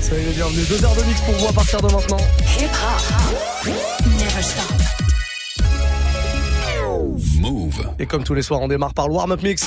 Soyez les bienvenus. Deux heures de mix pour vous à partir de maintenant. Hip hop. Never stop. Move. Et comme tous les soirs, on démarre par le warm-up mix.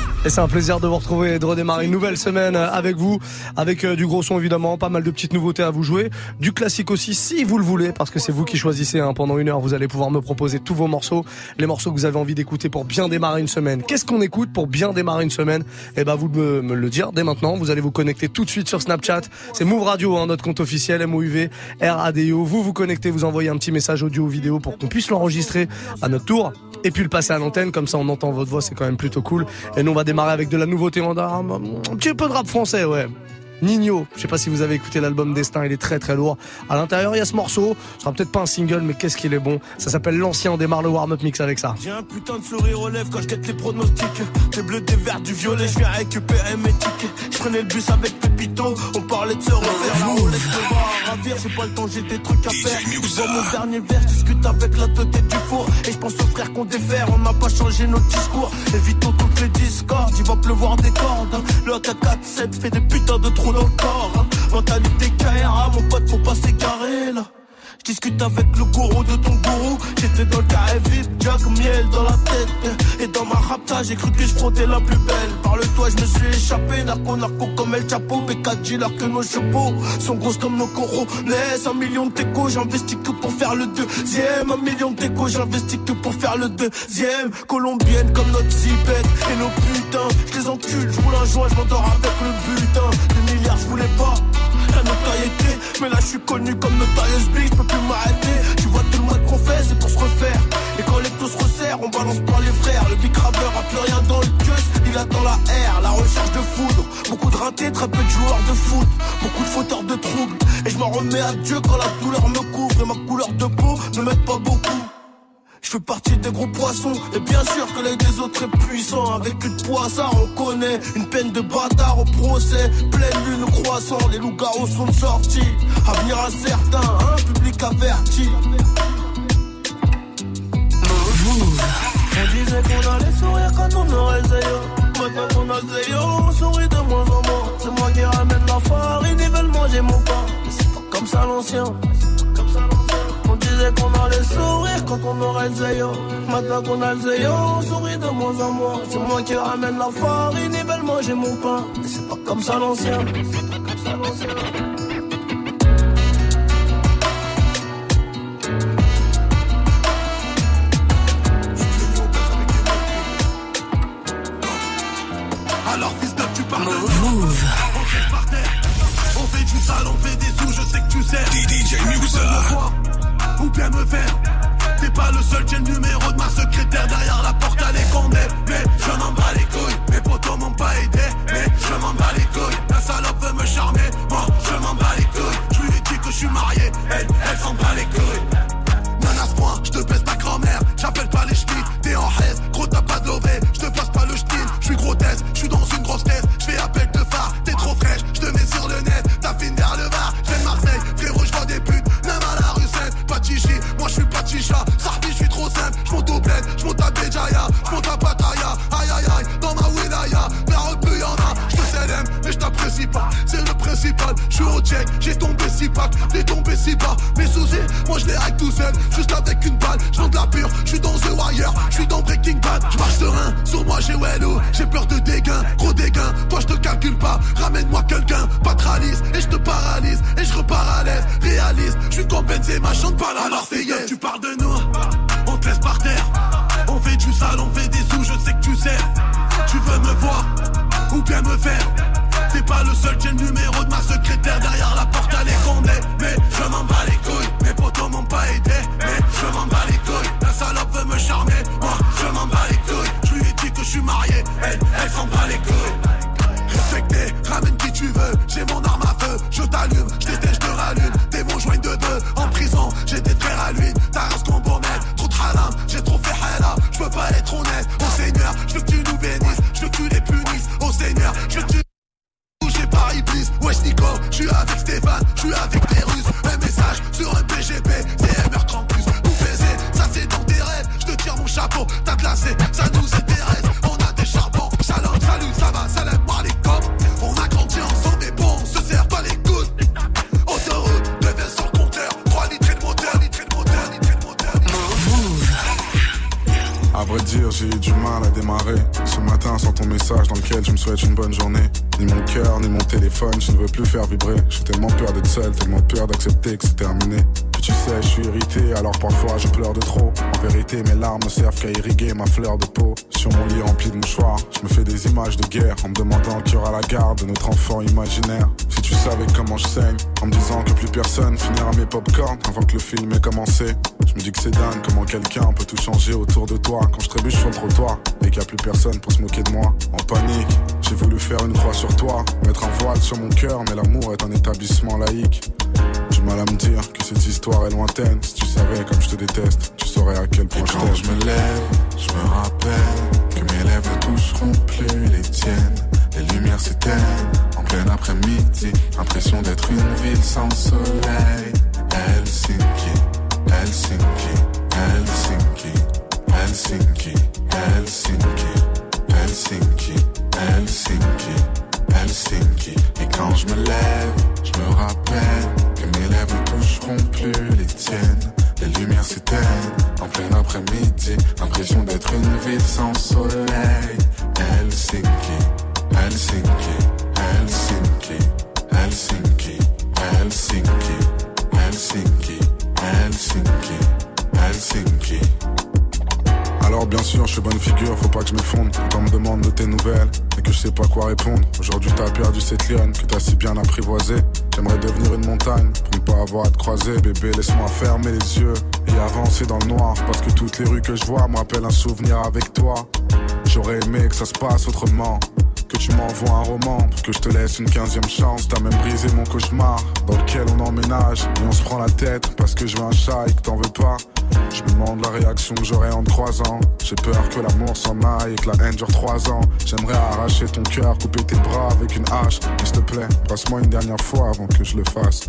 Et c'est un plaisir de vous retrouver et de redémarrer une nouvelle semaine avec vous, avec euh, du gros son évidemment, pas mal de petites nouveautés à vous jouer, du classique aussi si vous le voulez, parce que c'est vous qui choisissez. Hein. Pendant une heure, vous allez pouvoir me proposer tous vos morceaux, les morceaux que vous avez envie d'écouter pour bien démarrer une semaine. Qu'est-ce qu'on écoute pour bien démarrer une semaine? Eh ben, vous me, me le dire dès maintenant. Vous allez vous connecter tout de suite sur Snapchat. C'est Move Radio, hein, notre compte officiel, MOUV, RADIO. Vous vous connectez, vous envoyez un petit message audio ou vidéo pour qu'on puisse l'enregistrer à notre tour et puis le passer à l'antenne. Comme ça, on entend votre voix, c'est quand même plutôt cool. Et nous, on va démarrer avec de la nouveauté en un, un petit peu de rap français, ouais. Nino, je sais pas si vous avez écouté l'album Destin, il est très très lourd. À l'intérieur, il y a ce morceau, ce sera peut-être pas un single, mais qu'est-ce qu'il est bon. Ça s'appelle L'Ancien, on démarre le warm-up mix avec ça. J'ai un putain de sourire aux lèvres quand je guette les pronostics. Des bleus, des verts, du violet, je viens récupérer mes tickets. Je prenais le bus avec Pépito, on parlait de se refaire. Ravir, j'ai pas le temps, j'ai des trucs à faire. Dans mon dernier verre, je discute avec la tête du four. Et je pense aux frères qu'on défère, on n'a pas changé notre discours. Évitons toutes les discords, il va pleuvoir des cordes. Le AK-47 fait des putains de trous dans le corps. hein. Mentalité KRA, mon pote, faut pas s'égarer là. Je discute avec le gourou de ton gourou. J'étais dans le carré vip, Jack miel dans la tête. Et dans ma rapta, j'ai cru que je frottais la plus belle. Par le toit, je me suis échappé. Narco, narco comme El Chapo. B4 alors que nos chapeaux sont grosses comme nos coraux. Laisse un million de déco, j'investis que pour faire le deuxième. Un million de déco, j'investis que pour faire le deuxième. Colombienne comme notre zipette. Et nos putains, je les encule, je roule un joint, je m'endors avec le butin. Des milliards, je voulais pas Mais là je suis connu comme Notorious Big, je peux plus m'arrêter. Tu vois tout le mal qu'on fait, c'est pour se refaire. Et quand les taux se resserrent, on balance pas les frères. Le big rapper a plus rien dans le queue Il attend la R, la recherche de foudre Beaucoup de ratés, très peu de joueurs de foot. Beaucoup de fauteurs de troubles. Et je m'en remets à Dieu quand la douleur me couvre. Et ma couleur de peau ne m'aide pas beaucoup je fais partie des gros poissons. Et bien sûr que l'œil des autres est puissant Avec une poissard on connaît Une peine de bâtard au procès. Pleine lune croissant Les loups-garous sont sortis. Avenir incertain, un public averti. On disait qu'on allait sourire quand on aurait le Maintenant qu'on a le On sourit de moins en moins. C'est moi qui ramène la farine Ils veulent manger mon pain. Mais c'est pas comme ça l'ancien qu'on allait sourire quand on aurait le Maintenant qu'on a le on sourit de moins en moins. C'est moi qui ramène la farine, ils veulent manger mon pain. Mais c'est pas comme ça l'ancien. Alors plus faire vibrer. J'ai tellement peur d'être seul, tellement peur d'accepter que c'est terminé. Tu sais, je suis irrité, alors parfois je pleure de trop. En vérité, mes larmes ne servent qu'à irriguer ma fleur de peau. Sur mon lit rempli de mouchoirs, je me fais des images de guerre en me demandant qui aura la garde de notre enfant imaginaire. Tu savais comment je saigne, en me disant que plus personne finira mes popcorn avant que le film ait commencé. Je me dis que c'est dingue comment quelqu'un peut tout changer autour de toi quand je trébuche sur le trottoir et qu'il n'y a plus personne pour se moquer de moi. En panique, j'ai voulu faire une croix sur toi, mettre un voile sur mon cœur, mais l'amour est un établissement laïque. J'ai mal à me dire que cette histoire est lointaine. Si tu savais comme je te déteste, tu saurais à quel point Et je quand t'aime. je me lève, je me rappelle que mes lèvres ne toucheront plus les tiennes. Les lumières s'éteignent en plein après-midi. Impression d'être une ville sans soleil. Helsinki, Helsinki, Helsinki, Helsinki, Helsinki, Helsinki, Helsinki, Helsinki. Et quand je me lève, je me rappelle que mes lèvres ne toucheront plus les tiennes. Les lumières s'éteignent en plein après-midi. Impression d'être une ville sans soleil. Faut pas que je m'effondre. Quand me demande de tes nouvelles et que je sais pas quoi répondre. Aujourd'hui t'as perdu cette lionne que t'as si bien apprivoisée. J'aimerais devenir une montagne pour ne pas avoir à te croiser. Bébé, laisse-moi fermer les yeux et avancer dans le noir. Parce que toutes les rues que je vois me rappellent un souvenir avec toi. J'aurais aimé que ça se passe autrement. Que tu m'envoies un roman pour que je te laisse une quinzième chance. T'as même brisé mon cauchemar dans lequel on emménage et on se prend la tête parce que je veux un chat et que t'en veux pas. Je me demande la réaction que j'aurai en te croisant. J'ai peur que l'amour s'en aille et que la haine dure trois ans. J'aimerais arracher ton cœur, couper tes bras avec une hache. Mais s'il te plaît, passe-moi une dernière fois avant que je le fasse.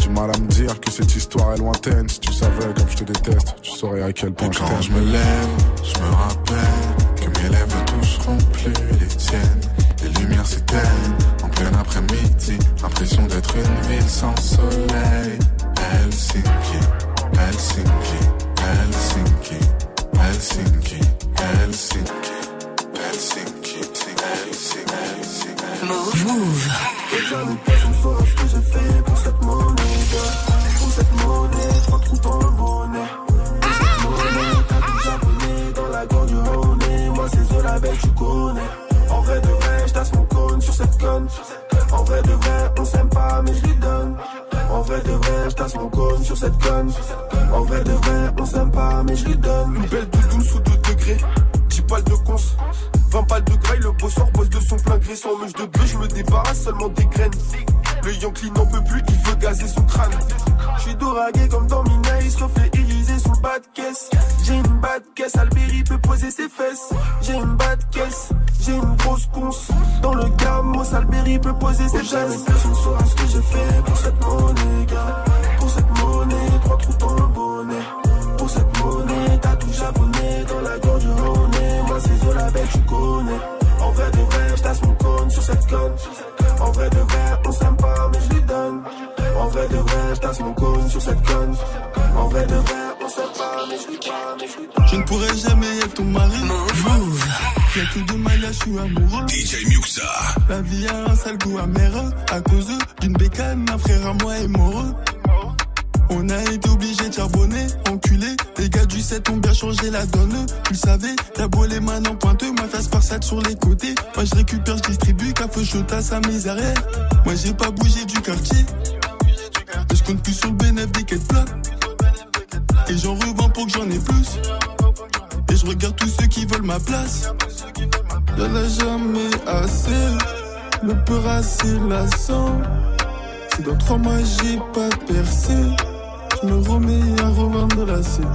Du mal à me dire que cette histoire est lointaine. Si tu savais comme je te déteste, tu saurais à quel point Et je quand je me lève, je me rappelle que mes lèvres ne toucheront plus les tiennes. Les lumières s'éteignent en plein après-midi. Impression d'être une ville sans soleil. Helsinki, Helsinki, Helsinki, Helsinki, Helsinki, Helsinki, Helsinki, Helsinki. Move. Personne saura ce que j'ai fait pour cette monnaie. Pour cette monnaie, trois trous dans le bonnet. Pour cette monnaie, t'as du japonais dans la gorge du. Moi, c'est Zola belle, tu connais. En vrai de vrai, j'tasse mon cône sur cette conne. En vrai de vrai, on s'aime pas, mais je lui donne. En vrai de vrai, j'tasse mon cône sur cette conne. En vrai de vrai, on s'aime pas, mais je lui donne. Une belle doudoune sous 2 degrés. 10 balles de cons. 20 balles de graille, le bosseur bosse de son plein gré sans mèche de bleu, je me débarrasse seulement des graines. Le Yankee n'en peut plus, il veut gazer son crâne. Je suis doragué comme dans Minaïs, reflet irisé sous le bas de caisse. J'ai une bas de caisse, Alberi peut poser ses fesses. J'ai une bas de caisse, j'ai une grosse conce. Dans le gamos, Alberi peut poser ses fesses. Personne saura ce que j'ai fait pour cette monnaie, gars. Pour cette monnaie, trois trous dans le bonnet. Pour cette monnaie, t'as tout japonais dans la gorge. Moi, c'est Zola belle, tu connais. En vrai de vrai, j'tasse mon cône sur cette conne. En vrai de vrai, on s'aime pas, mais je lui donne. En vrai de vrai, j'tasse mon cône sur cette conne. En vrai de vrai, on s'aime pas, mais je lui pas, mais je lui. Je ne pourrai jamais être ton mari. Move. Y'a que de Maya, je suis amoureux. DJ Muxa. La vie a un sale goût amer. À cause d'une bécane, un frère à moi est mort. On a été obligé de charbonner, enculé. Les gars du 7 ont bien changé la donne. Tu le savais, t'as beau les mains en pointeux, ma face par sur les côtés. Moi je récupère, je distribue, café chaud à sa misère. Moi j'ai pas bougé du quartier. Je compte plus sur le bénéfice des quêtes plats. Et j'en revends pour que j'en ai plus. Et je regarde tous ceux qui veulent ma place. Y'en a jamais assez. Le peur assez lassant. Si dans trois mois j'ai pas percé, je me remets à revendre la scène.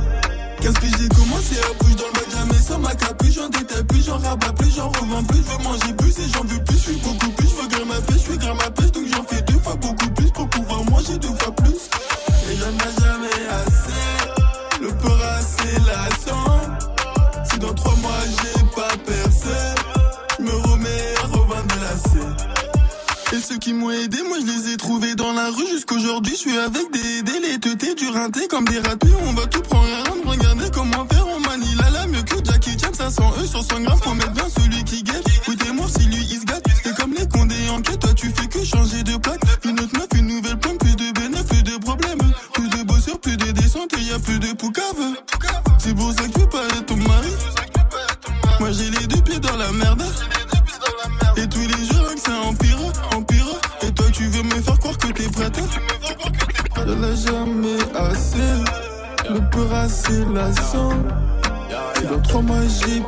Qu'est-ce que j'ai commencé à bouger dans le bac, jamais sans ma capuche, j'en détaille plus, j'en rabats plus, j'en revends plus, je veux manger plus et j'en veux plus, je suis beaucoup plus, je veux grimper ma pêche, je suis grimper ma pêche, donc j'en fais deux fois beaucoup plus pour pouvoir manger deux fois plus. Ceux qui m'ont aidé, moi je les ai trouvés dans la rue jusqu'aujourd'hui. Je suis avec des délais, du rinté comme des ratés. On va tout prendre rendre, regardez comment faire. On manie la la mieux que Jackie Chan, 500 E sur 100 grammes. Faut mettre bien celui qui guette. Écoutez-moi si lui il se gâte. C'est comme les condés en quête, toi tu fais que changer de plaque. glaçant. Dans trois mois, j'y.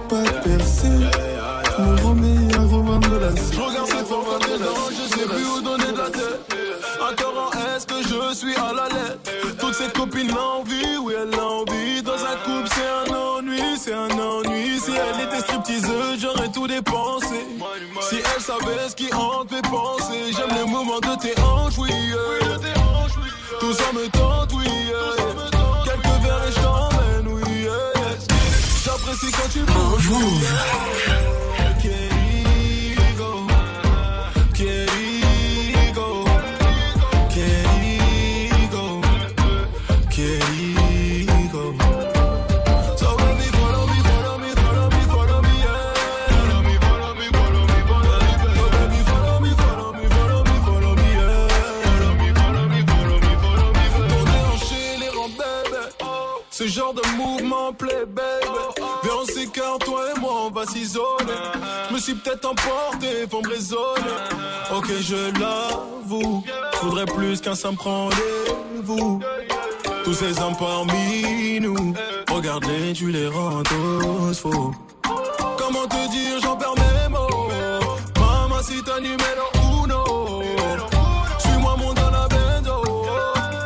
Plus qu'un simple rendez-vous. Tous ces hommes parmi nous. Regarde-les, tu les rends tous faux. Comment te dire, j'en perds mes mots. Maman, si t'as numéro uno. Suis-moi, mon benzo.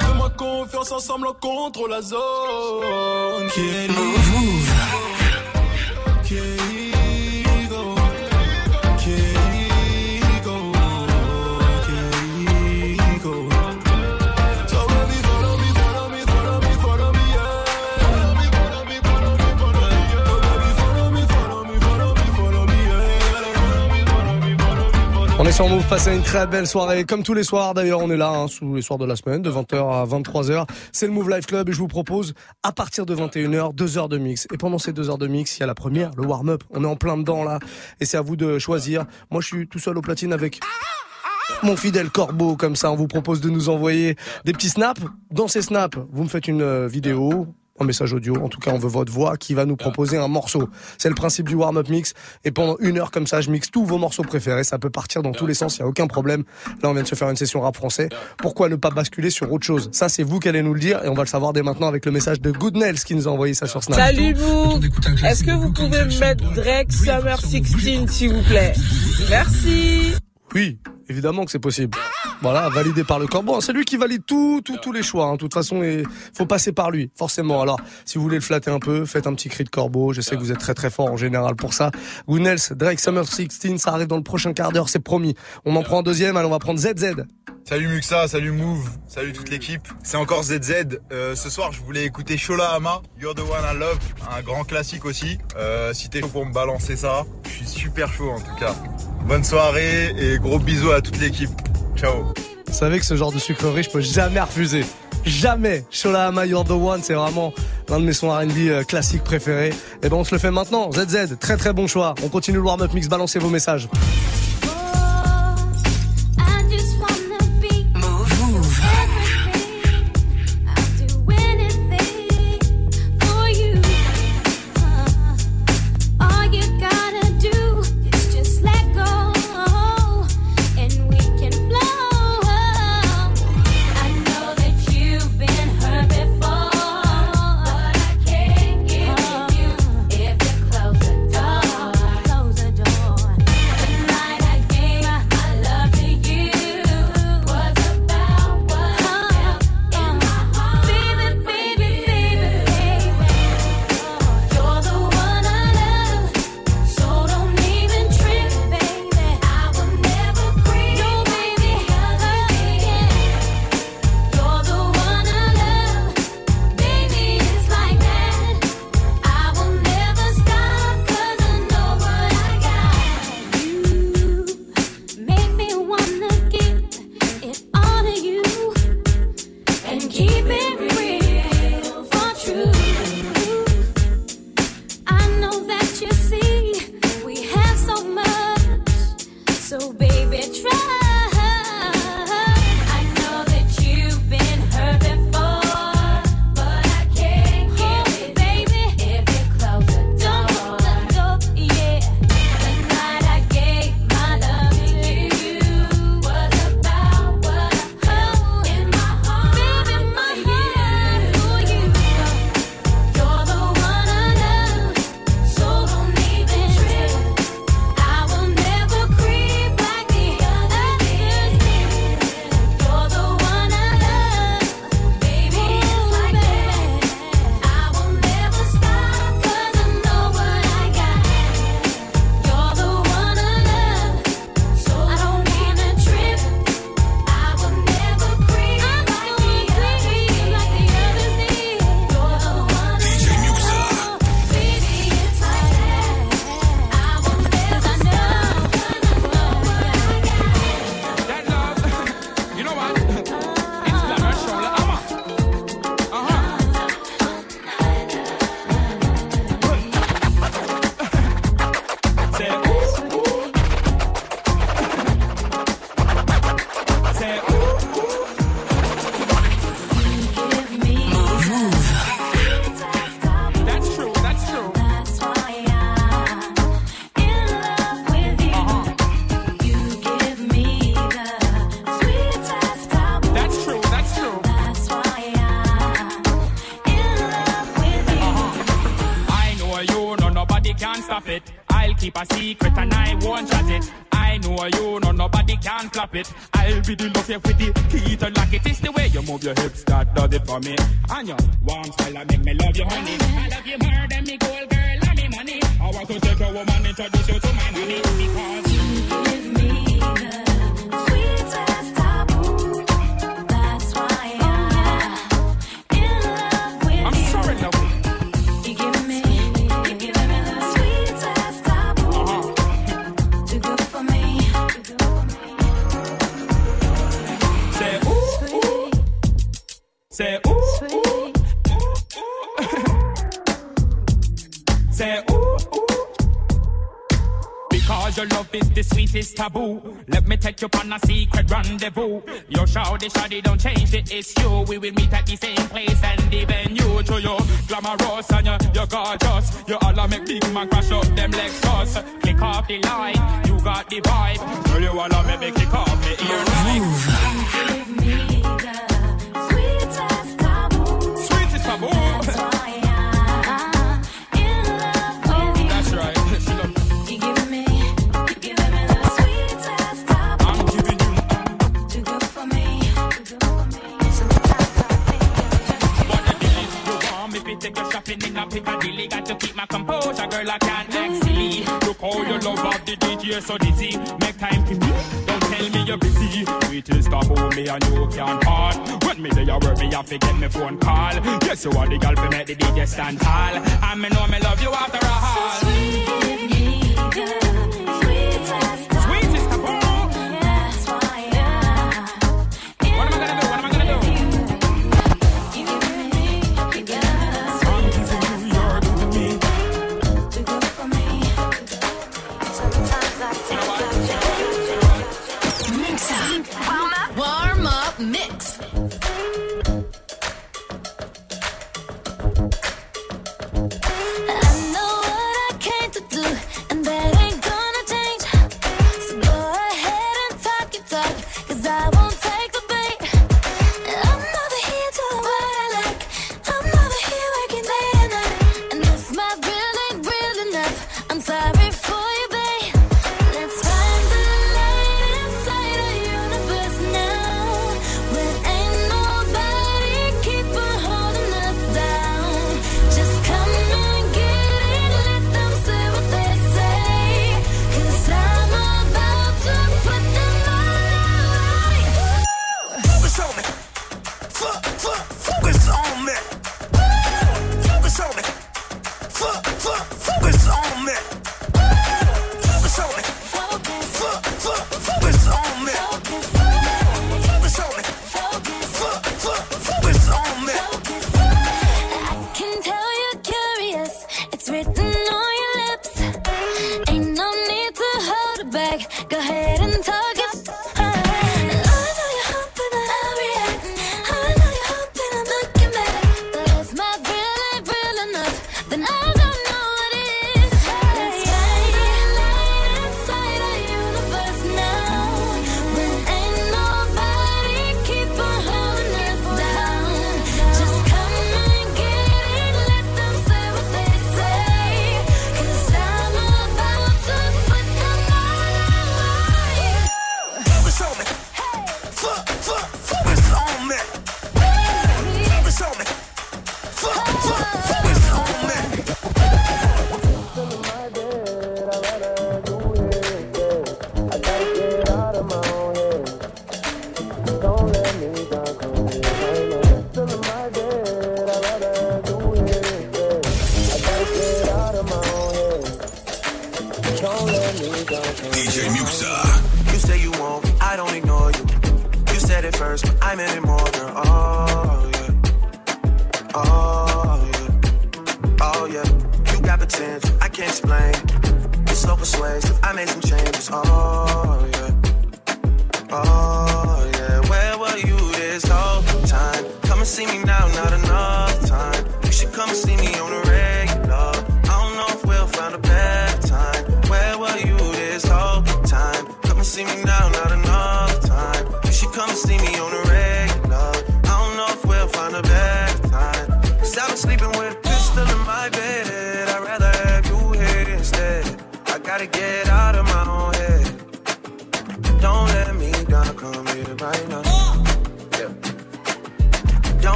Fais-moi confiance, ensemble, on contrôle la zone. Querido. Querido. Sur Move, passez une très belle soirée. Comme tous les soirs, d'ailleurs, on est là, hein, sous les soirs de la semaine, de 20h à 23h. C'est le Move Live Club et je vous propose, à partir de 21h, deux heures de mix. Et pendant ces deux heures de mix, il y a la première, le warm-up. On est en plein dedans, là. Et c'est à vous de choisir. Moi, je suis tout seul au platine avec mon fidèle Corbeau, comme ça, on vous propose de nous envoyer des petits snaps. Dans ces snaps, vous me faites une euh, vidéo, un message audio, en tout cas on veut votre voix, qui va nous proposer un morceau. C'est le principe du warm-up mix. Et pendant une heure comme ça, je mixe tous vos morceaux préférés. Ça peut partir dans tous les sens, il n'y a aucun problème. Là, on vient de se faire une session rap français. Pourquoi ne pas basculer sur autre chose? Ça, c'est vous qui allez nous le dire. Et on va le savoir dès maintenant avec le message de Good Nails qui nous a envoyé ça sur Snap. Salut vous Est-ce que vous pouvez me mettre Drake Summer 16 s'il vous plaît? Merci Oui, évidemment que c'est possible. Voilà, validé par le corbeau. C'est lui qui valide tout, tous les choix. hein. De toute façon, il faut passer par lui, forcément. Alors, si vous voulez le flatter un peu, faites un petit cri de corbeau. Je sais que vous êtes très très fort en général pour ça. Goonels, Drake Summer 16, ça arrive dans le prochain quart d'heure, c'est promis. On en prend un deuxième, allez, on va prendre ZZ. Salut Muxa, salut Move, salut toute l'équipe. C'est encore ZZ. Euh, ce soir, je voulais écouter Shola Ama, You're the One I Love, un grand classique aussi. Euh, si t'es chaud pour me balancer ça, je suis super chaud en tout cas. Bonne soirée et gros bisous à toute l'équipe. Ciao. Vous savez que ce genre de sucrerie, je peux jamais refuser. Jamais. Shola Ama, You're the One, c'est vraiment l'un de mes sons R&B euh, classiques préférés. Et ben, on se le fait maintenant. ZZ, très très bon choix. On continue le warm-up mix, balancez vos messages. is taboo. Let me take you on a secret rendezvous. Your shawty, shawty, don't change the issue. We will meet at the same place and the you to your glamorous and you're, you're gorgeous. You all make big man crash up them Lexus. Click off the line, you got the vibe. Girl, you all make me kick off. girl I can't act silly. Look how your love up the DJ so dizzy. Make time to me. Don't tell me you're busy. Wait till stop on me and you can't part. When me say I work me, have to get me phone call. Yes, you are the girl for make the DJ stand tall. And me know me love you after all. So sweet, girl, sweet as Mix.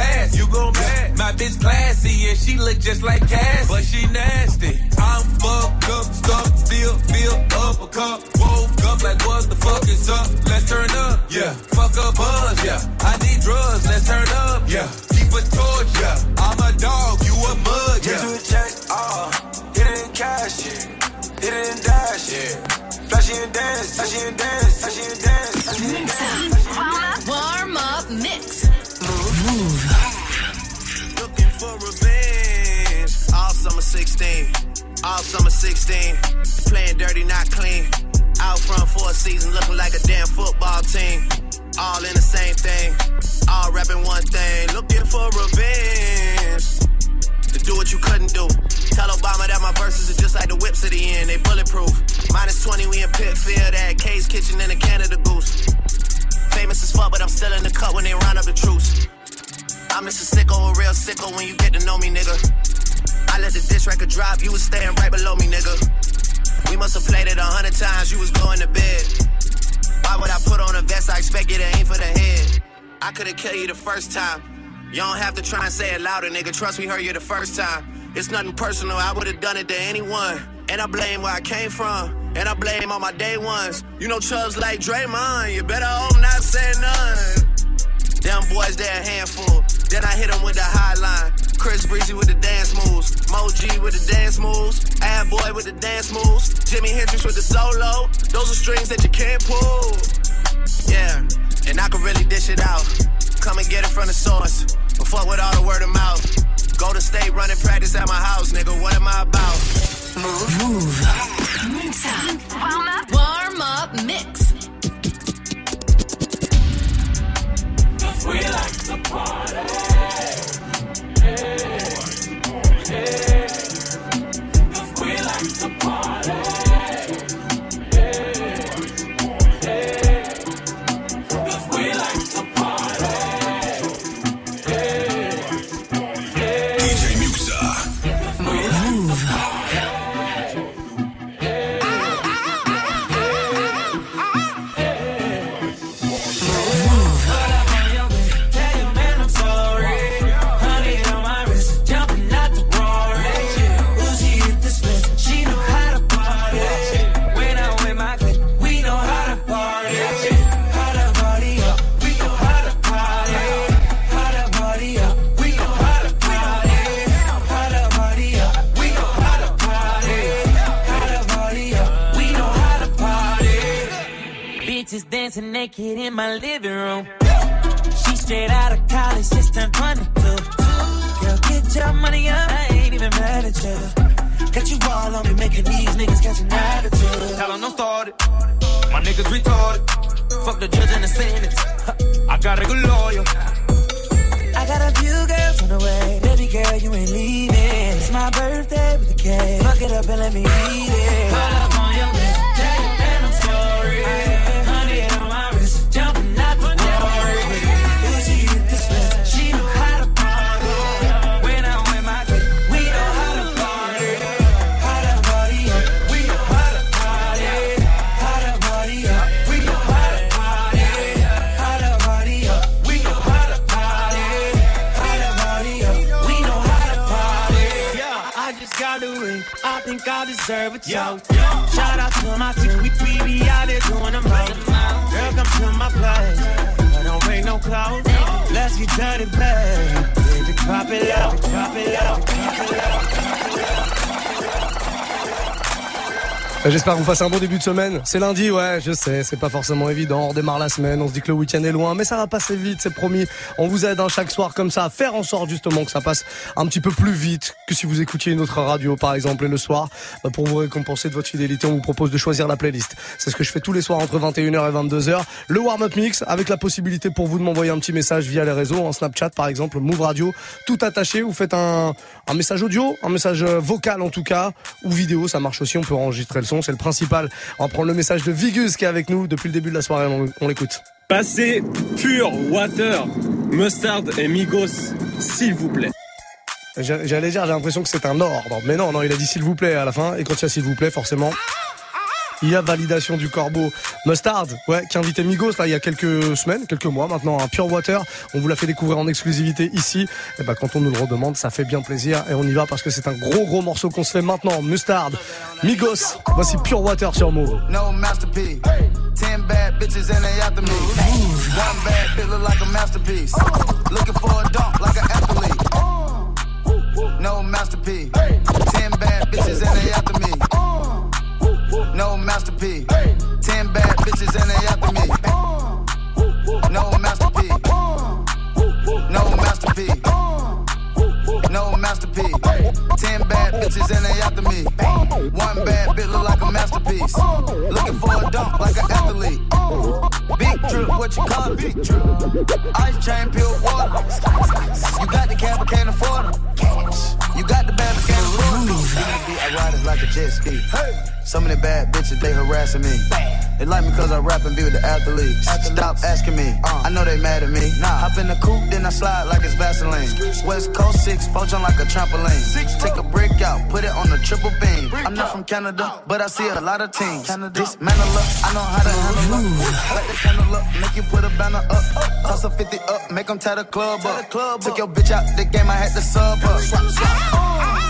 You gon' pass. You gon' pass. My bitch classy and she look just like Cass. But she nasty. I'm fucked up, stuck, still feel up a cup. Woke up like what the fuck is up? Let's turn up. Yeah. Fuck a buzz. Yeah. I need drugs. Let's turn up. Yeah. Keep a torch. Yeah. I'm a dog. You a mud. Just do Yeah. a check, ah. Hit it in cash, hit it in dash, yeah. Flashy and dance, flashy and dance, flashy and dance, flashy and dance. Summer 16. All summer 16. Playing dirty, not clean. Out front for a season, looking like a damn football team. All in the same thing. All rapping one thing. Looking for revenge. To do what you couldn't do. Tell Obama that my verses are just like the whips at the end. They bulletproof. Minus 20, we in Pitfield at K's Kitchen in the Canada Goose. Famous as fuck, but I'm still in the cut when they round up the troops. I'm just a sicko, a real sicko when you get to know me, nigga. I let the diss record drop, you was staying right below me, nigga. We must have played it a hundred times, you was going to bed. Why would I put on a vest? I expect you to aim for the head. I could've killed you the first time. You don't have to try and say it louder, nigga. Trust we heard you the first time. It's nothing personal, I would've done it to anyone. And I blame where I came from. And I blame all my day ones. You know chubs like Draymond. You better hope not say none. Them boys, they a handful. Then I hit them with the high line. Chris Breezy with the dance moves. Mo G with the dance moves. Ad Boy with the dance moves. Jimi Hendrix with the solo. Those are strings that you can't pull. Yeah, and I can really dish it out. Come and get it from the source. But fuck with all the word of mouth. Go to state running practice at my house, nigga. What am I about? Move. Warm up. Naked in my living room. She straight out of college, just turned 22. Girl, get your money up, I ain't even mad at you. Got you all on me, making these niggas catch an attitude. Tell 'em don't start it. My niggas retarded. Fuck the judge and the sentence. I got a good lawyer. I got a few girls on the way. Baby girl, you ain't leaving. It's my birthday with the cake. Fuck it up and let me eat it. Pull up on your deserve a toast. Shout out to my team. We, we be out there doing the most. Girl, come to my place. I don't bring no clothes. Let's get dirty, babe. Baby, drop it out, drop it out, drop it out. J'espère que vous passez un bon début de semaine. C'est lundi, ouais, je sais, c'est pas forcément évident. On démarre la semaine, on se dit que le week-end est loin, mais ça va passer vite, c'est promis. On vous aide hein, chaque soir comme ça à faire en sorte justement que ça passe un petit peu plus vite que si vous écoutiez une autre radio, par exemple, et le soir. Bah, pour vous récompenser de votre fidélité, on vous propose de choisir la playlist. C'est ce que je fais tous les soirs entre 21h et 22h. Le warm-up mix avec la possibilité pour vous de m'envoyer un petit message via les réseaux, en Snapchat par exemple, Move Radio, tout attaché. Vous faites un, un message audio, un message euh, vocal en tout cas, ou vidéo, ça marche aussi. On peut enregistrer le son, c'est le principal. On va prendre le message de Vigus qui est avec nous depuis le début de la soirée. On, on l'écoute. Passez Pure Water, Mustard et Migos, s'il vous plaît. J'a- J'allais dire, j'ai l'impression que c'est un ordre. Mais non, non, il a dit s'il vous plaît à la fin. Et quand il y a s'il vous plaît, forcément, il y a validation du corbeau. Mustard, ouais, qui a invité Migos là il y a quelques semaines, quelques mois maintenant, Pure Water. On vous l'a fait découvrir en exclusivité ici. Et ben quand on nous le redemande, ça fait bien plaisir. Et on y va parce que c'est un gros gros morceau qu'on se fait maintenant. Mustard, Migos, voici Pure Water sur Move. No masterpiece. Ten bad bitches and they me. One bad like a masterpiece. Looking for a like an athlete. No masterpiece. Ten bad bitches and they after me. No masterpiece. No masterpiece. No masterpiece. Ten bad bitches and they after me. One bad bitch look like a masterpiece. Looking for a dunk like an athlete. Big drip, what you call it? Big drip. Ice chain, pure water. You got the cab, but can't afford them. You got the bad, but can't afford them. I ride it like a jet ski. Some of the bad bitches, they harassing me. They like me cause I rap and be with the athletes. athletes. Stop asking me, uh. I know they mad at me. Nah, hop in the coupe, then I slide like it's Vaseline. West Coast 6, four jump like a trampoline. Six, Take a brick out, put it on the triple beam. I'm not from Canada, but I see a lot of teams. Dismantle up, I know how to handle up. Light the candle up, make you put a banner up. Toss a 50 up, make them tie the club up. Took your bitch out the game, I had to sub up.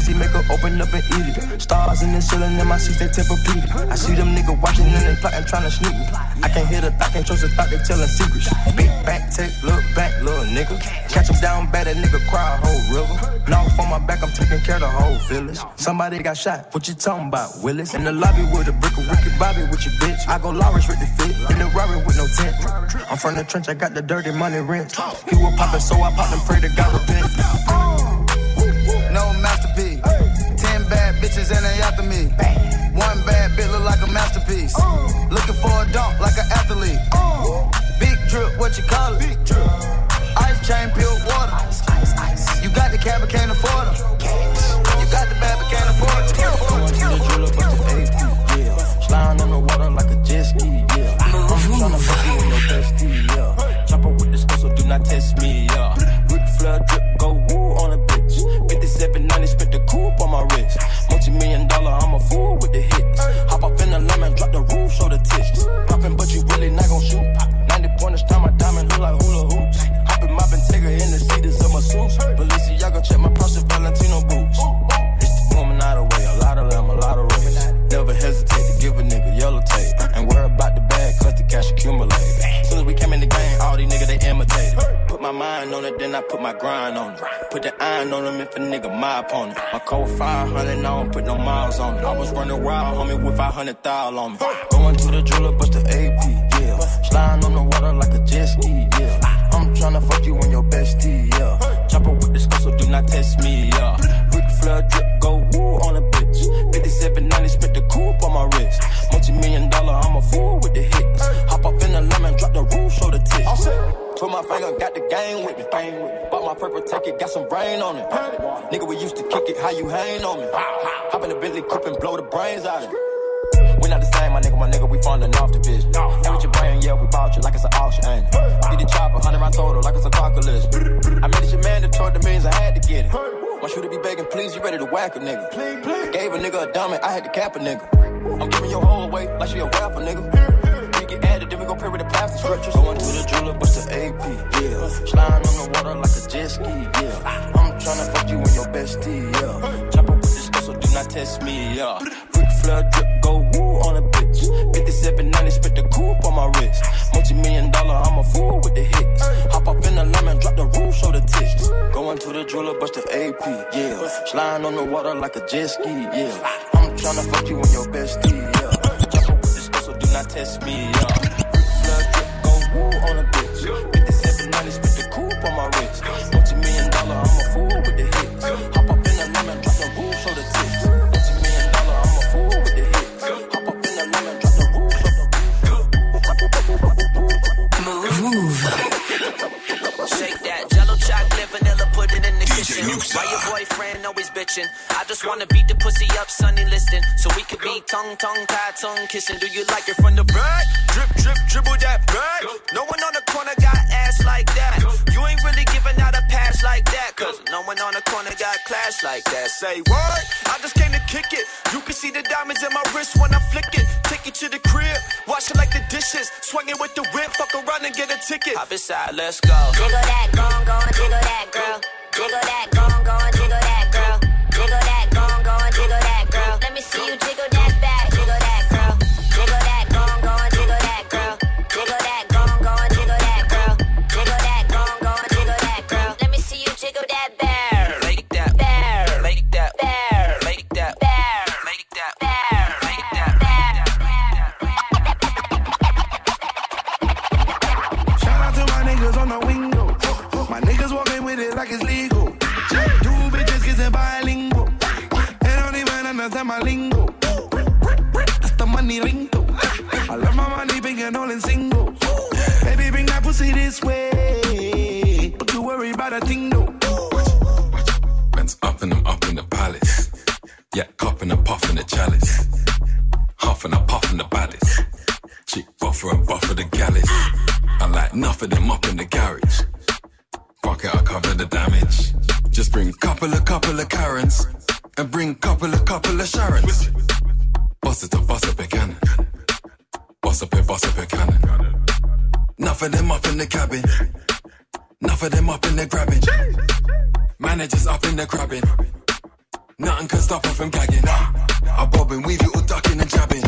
easy, make her open up and eat it. Stars in the ceiling in my seats, they Tempur-Pedic. I see them niggas watching and they plotting, trying to sneak me. I can't hear the thought, can't trust the thought, they telling secrets. Big back, take, look back, little nigga. Catch him down bad, that nigga cry a whole river. Now on my back, I'm taking care of the whole village. Somebody got shot, what you talking about, Willis? In the lobby with a brick of wicked Bobby with your bitch. I go Lawrence with the fit, in the Rari with no tent. I'm from the trench, I got the dirty money rent. He was poppin', so I popped and pray to God repent. No masterpiece. Bitches and they after me. One bad bitch look like a masterpiece. Oh. Looking for a dunk like cap a nigga. I'm giving your whole away like she a rapper, nigga. We get added, then we go pray with the plastic structures. Going to the jeweler, bust the AP, yeah. Sliding on the water like a jet ski, yeah. I'm tryna fuck you and your bestie, yeah. Chop up with this girl, so do not test me, yeah. Ric Flair drip, go woo on a bitch. 5790, spit the coupe on my wrist. Multi million dollar, I'm a fool with the hits. Hop up in the lemon, drop the roof, show the tits. Going to the jeweler, bust the AP, yeah. Sliding on the water like a jet ski, yeah. I'm tryna fuck you and your bestie, yeah. Chopper with this girl, so do not test me, yeah. Ric Flair drip, go woo on a bitch. 5790, spit the coupe on my wrist. Multi million dollar, I'm a fool with the hits. Hop up in the lemon, drop the roof, show the tits. Multi million dollar, I'm a fool with the hits. Hop up in the lemon, drop the roof, Mouv'. Shake that jello chocolate, vanilla pudding in the kitchen. Why your boyfriend always bitching? I just wanna beat the pussy up, sunny listing. So we could be tongue, tongue, tie, tongue kissing. Do you like it from the back? Drip, drip, dribble that back. No one on the corner got ass like that. You ain't really giving out a pass like that. Cause no one on the corner got class like that. Say what? I just came to kick it. You can see the diamonds in my wrist when I flick it. Take it to the crib, wash it like the dishes. Swinging with the whip, fuck around and get a ticket. Hop inside, let's go. Jiggle that, gone, gone, jiggle that, girl. Jiggle that, gone, like it's legal. Two bitches kissing bilingual. They don't even understand my lingo. That's the money lingo. I love my money big and all in single. Baby, bring that pussy this way. Don't you worry about a thing though. Man's up and I'm up in the palace. Yeah, cupping and puffing the chalice. Huffing and puffing the baddest. Chick buffer and buffer the gallus. I like of them up in the garage. Couple of couple of Karens. And bring couple of couple of Sharons. Bust it up, bust up a cannon. Bust up a bust up a cannon. Enough of them up in the cabin. Enough of them up in the grabbing. Managers up in the crabbing. Nothing can stop her from gagging. I bob and weave, little ducking and jabbing.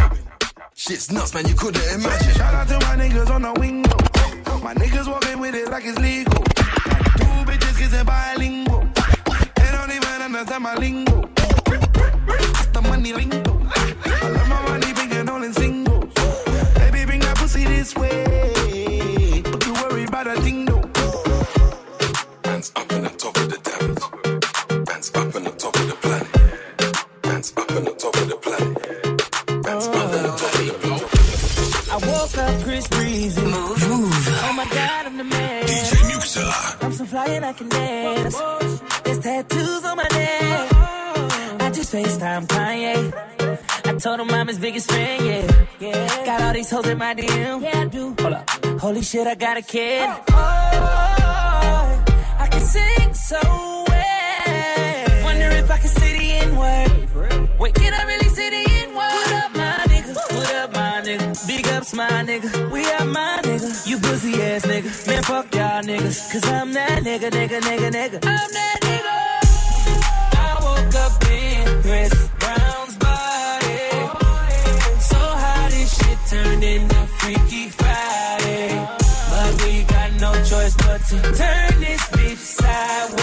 Shit's nuts, man, you couldn't imagine. Shout out to my niggas on the window. My niggas walking with it like it's legal. Two bitches kissing bilingual. My lingo. That's the money lingo. I love my money big and all in singles. Baby, bring that pussy this way. But you worry about a thing though. Man's up on the top of the damage. Man's up on the top of the planet. Man's up on the top of the planet. Man's up on the top of the planet. I woke up Chris Breezy. Move, move. Oh my god, I'm the man. DJ Muxxa. I'm so fly and I can dance. There's tattoos on my neck. FaceTime Kanye. I told him I'm his biggest fan, yeah. yeah. Got all these hoes in my DM. Yeah, I do. Hold up. Holy shit, I got a kid. Oh, oh I can sing so well. Wonder if I can say the N word. Wait, can I really say the N word? What up, my nigga? What up, my nigga? Big ups, my nigga. We are my nigga. You pussy ass nigga. Man, fuck y'all niggas. Cause I'm that nigga, nigga, nigga, nigga. I'm that nigga. I woke up in Chris Brown's body. So how this shit turned into Freaky Friday. But we got no choice but to turn this bitch sideways.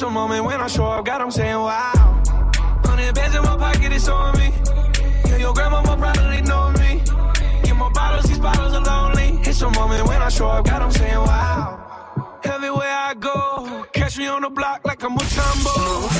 special moment when I show up, God, I'm saying wow. Hundred bands in my pocket, it's on me. Yeah, your grandma more probably know me. Get more bottles, these bottles are lonely. It's a moment when I show up, God, I'm saying wow. Everywhere I go, catch me on the block like I'm a Mutombo.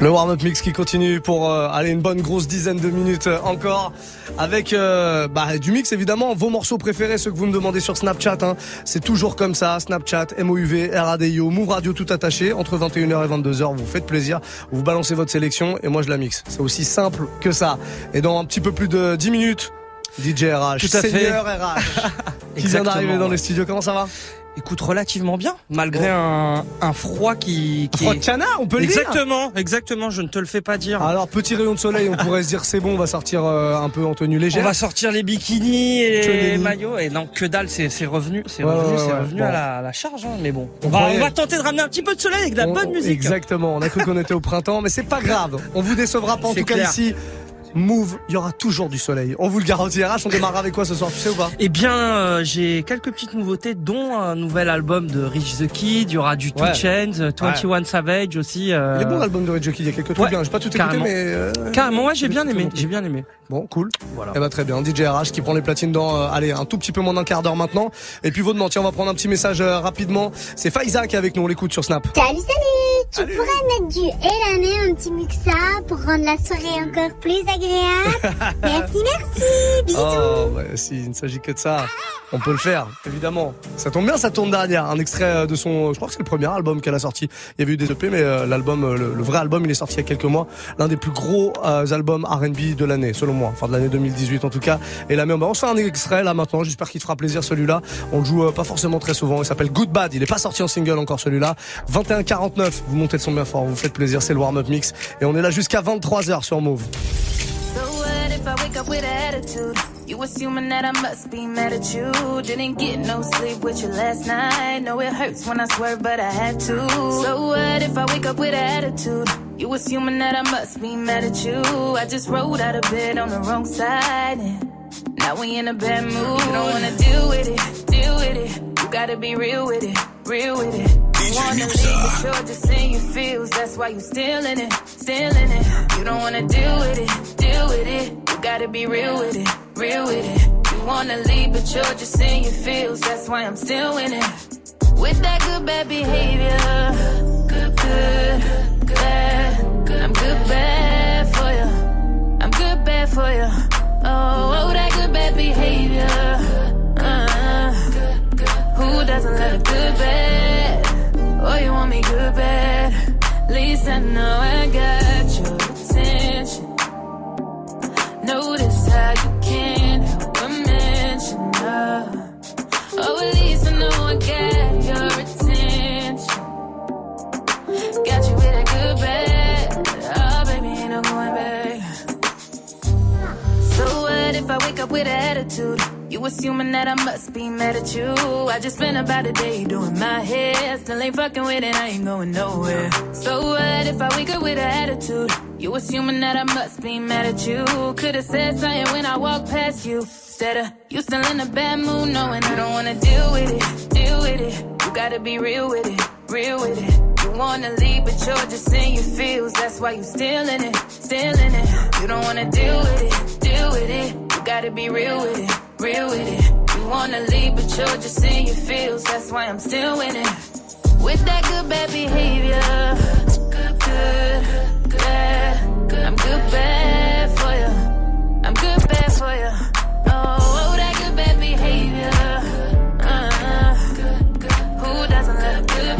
Le warm-up mix qui continue pour euh, aller une bonne grosse dizaine de minutes euh, encore. Avec euh, bah, du mix évidemment. Vos morceaux préférés ceux que vous me demandez sur Snapchat hein. c'est toujours comme ça. Snapchat MOUV RADIO Move Radio tout attaché. Entre 21h et 22h vous faites plaisir. Vous balancez votre sélection et moi je la mixe. C'est aussi simple que ça. Et dans un petit peu plus de 10 minutes DJ RH Tout à fait. Seigneur RH qui vient d'arriver dans les studios comment ça va? Écoute relativement bien, malgré un, un froid qui, qui Froid est- de on peut le dire Exactement, exactement. Je ne te le fais pas dire. alors petit rayon de soleil on pourrait se dire c'est bon on va sortir euh, un peu en tenue légère On va sortir les bikinis et les maillots et non que dalle c'est revenu c'est Ouais, revenu ouais, revenu bon. à, la, à la charge hein, mais bon on On va, croyait- on va tenter de ramener un petit peu de soleil avec de la On- bonne musique Exactement, on a cru qu'on était au printemps, mais c'est pas grave. On vous décevra pas en tout cas ici. Move, il y aura toujours du soleil. On vous le garantit. RH, on démarre avec quoi ce soir, tu sais ou pas? Eh bien, euh, j'ai quelques petites nouveautés, dont un nouvel album de Rich the Kid. Il y aura du Two Ouais. Chainz, euh, 21 Savage aussi. euh, Il est bon l'album de Red Jockey, il y a quelques trucs Ouais, bien. J'ai pas tout écouté, carrément. mais. euh, Carrément, ouais, j'ai bien aimé. J'ai bien aimé. Bon, cool. Voilà. Eh ben très bien. DJ RH qui prend les platines dans, euh, allez, un tout petit peu moins d'un quart d'heure maintenant. Et puis Vaudement, tiens, on va prendre un petit message euh, rapidement. C'est Faiza qui est avec nous, on l'écoute sur Snap. Salut, salut Tu pourrais mettre du Elané, un petit muxa pour rendre la soirée encore plus agréable Merci, merci Bisous Oh, ouais, s'il ne s'agit que de ça, on peut le faire, évidemment. Ça tombe bien, ça tourne derrière. Un extrait euh, de son, je crois que c'est le premier album qu'elle a sorti. Il y avait eu des EP, mais euh, l'album, euh, le, le vrai album, il est sorti il y a quelques mois. L'un des plus gros euh, albums R&B de l'année, selon Enfin, de l'année 2018 en tout cas. Et la même, on se fait un extrait là maintenant. J'espère qu'il fera plaisir celui-là. On le joue euh, pas forcément très souvent. Il s'appelle Good Bad. Il est pas sorti en single encore celui-là. 21-49. Vous montez le son bien fort. Vous faites plaisir. C'est le warm-up mix. Et on est là jusqu'à 23h sur Move. What if I wake up with an attitude? You assuming that I must be mad at you. Didn't get no sleep with you last night. Know it hurts when I swear, but I had to. So what if I wake up with an attitude? You assuming that I must be mad at you. I just rolled out of bed on the wrong side. And now we in a bad mood. You don't wanna deal with it, deal with it. You gotta be real with it, real with it. You wanna leave, but you're just in your feels. That's why you still in it, stealing it. You don't wanna deal with it, deal with it. You gotta be real with it, real with it. You wanna leave, but you're just in your feels. That's why I'm still winning. With that good bad behavior, good good bad. I'm good bad for you. I'm good bad for you. Oh, oh that good bad behavior. Uh, who doesn't love a good bad? Oh, you want me good bad? Least I know I got your attention. Notice. Oh, at least I know I get your attention. Got you with a good bed. Oh, baby, ain't no going back. So what if I wake up with an attitude? You assuming that I must be mad at you. I just spent about a day doing my hair. Still ain't fucking with it, I ain't going nowhere. So what if I wake up with an attitude? You assuming that I must be mad at you. Could've said something when I walked past you instead of you still in a bad mood, knowing I don't wanna deal with it, deal with it. You gotta be real with it, real with it. You wanna leave, but you're just in your feels. That's why you still in it, still in it. You don't wanna deal with it, deal with it. You gotta be real with it, real with it. You wanna leave, but you're just in your feels. That's why I'm still in it. With that good bad behavior, good, good, good, good. I'm good bad for you. I'm good bad for you. good, good.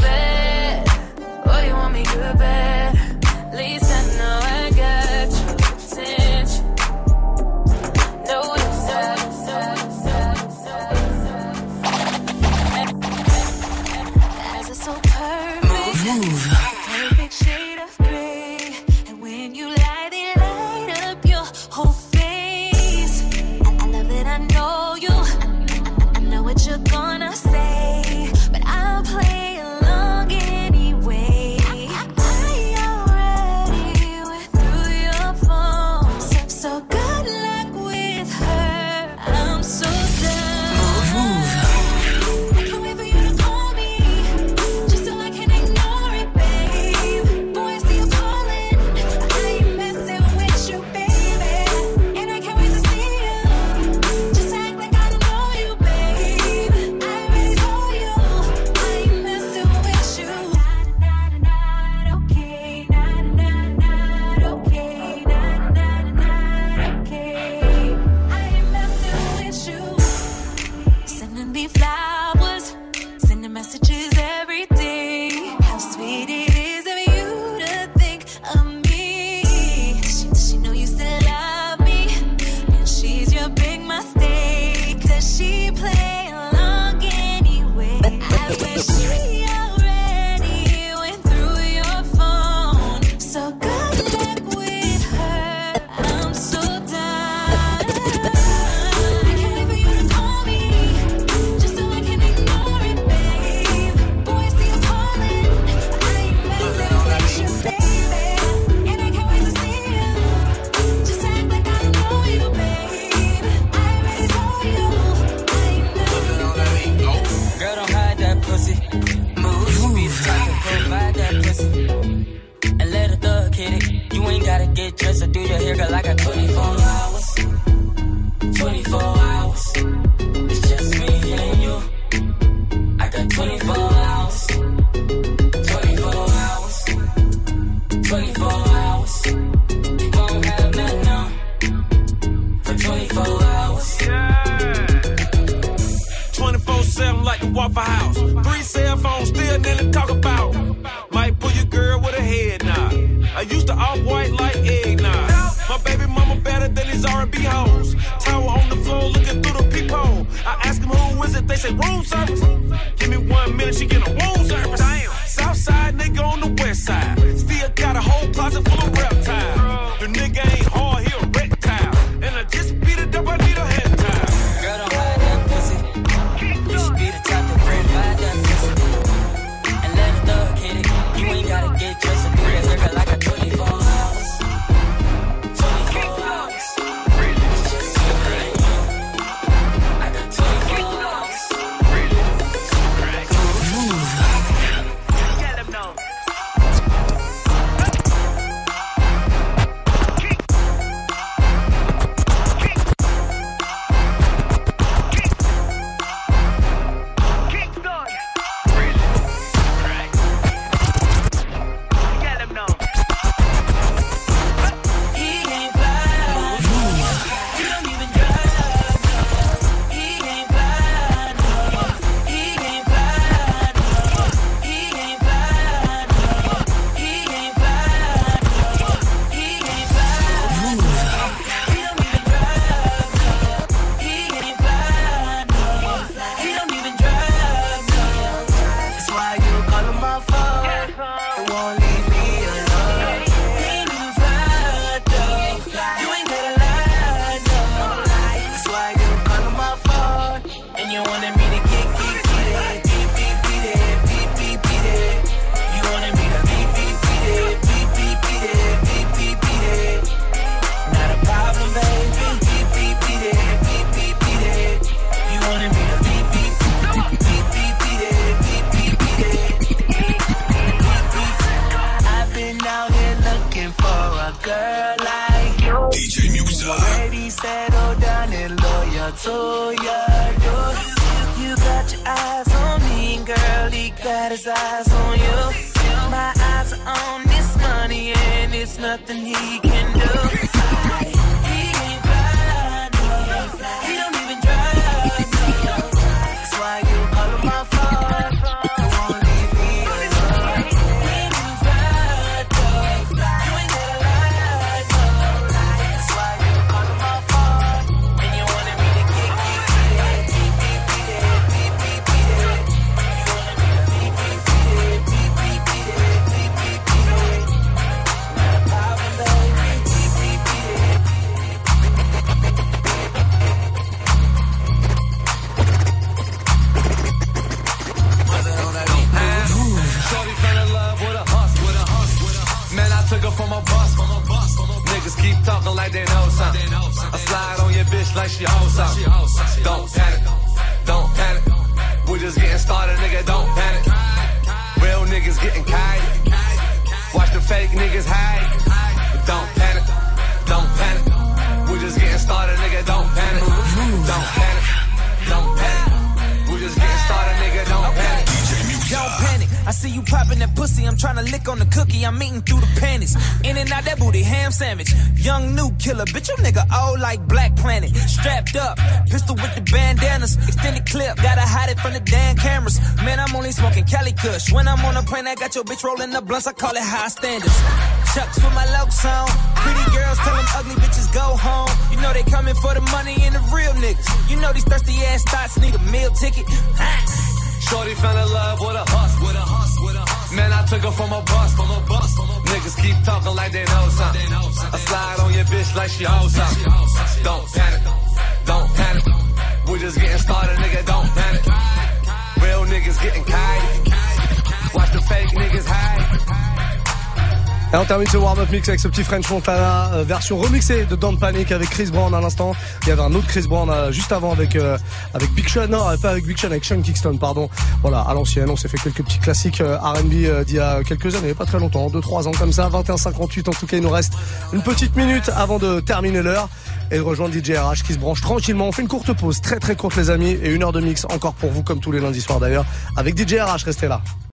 Young new killer. Bitch, you nigga old like Black Planet. Strapped up. Pistol with the bandanas. Extended clip. Gotta hide it from the damn cameras. Man, I'm only smoking Cali Kush. When I'm on a plane, I got your bitch rolling the blunts. I call it high standards. Chucks with my low song. Pretty girls tell them ugly bitches go home. You know they coming for the money and the real niggas. You know these thirsty ass thoughts need a meal ticket. Shorty fell in love with a hustle, with a hustle, with a hustle. Man, I took her from a bus, from a bus. Niggas keep talking like they know something. I slide on your bitch like she owes something. Don't panic, don't panic. We just getting started, nigga, don't panic. Real niggas getting kite. Watch the fake niggas hide. Et on termine ce warm-up mix avec ce petit French Montana, euh, version remixée de Don't Panic avec Chris Brown à l'instant. Il y avait un autre Chris Brown euh, juste avant avec euh, avec Big Sean, non pas avec Big Sean, avec Sean Kingston, pardon. Voilà, à l'ancienne, on s'est fait quelques petits classiques euh, R&B euh, d'il y a quelques années, pas très longtemps, 2-3 ans comme ça, 21-58 en tout cas, il nous reste une petite minute avant de terminer l'heure et de rejoindre DJ RH qui se branche tranquillement. On fait une courte pause, très très courte les amis, et une heure de mix encore pour vous comme tous les lundis soirs d'ailleurs, avec DJ RH, restez là.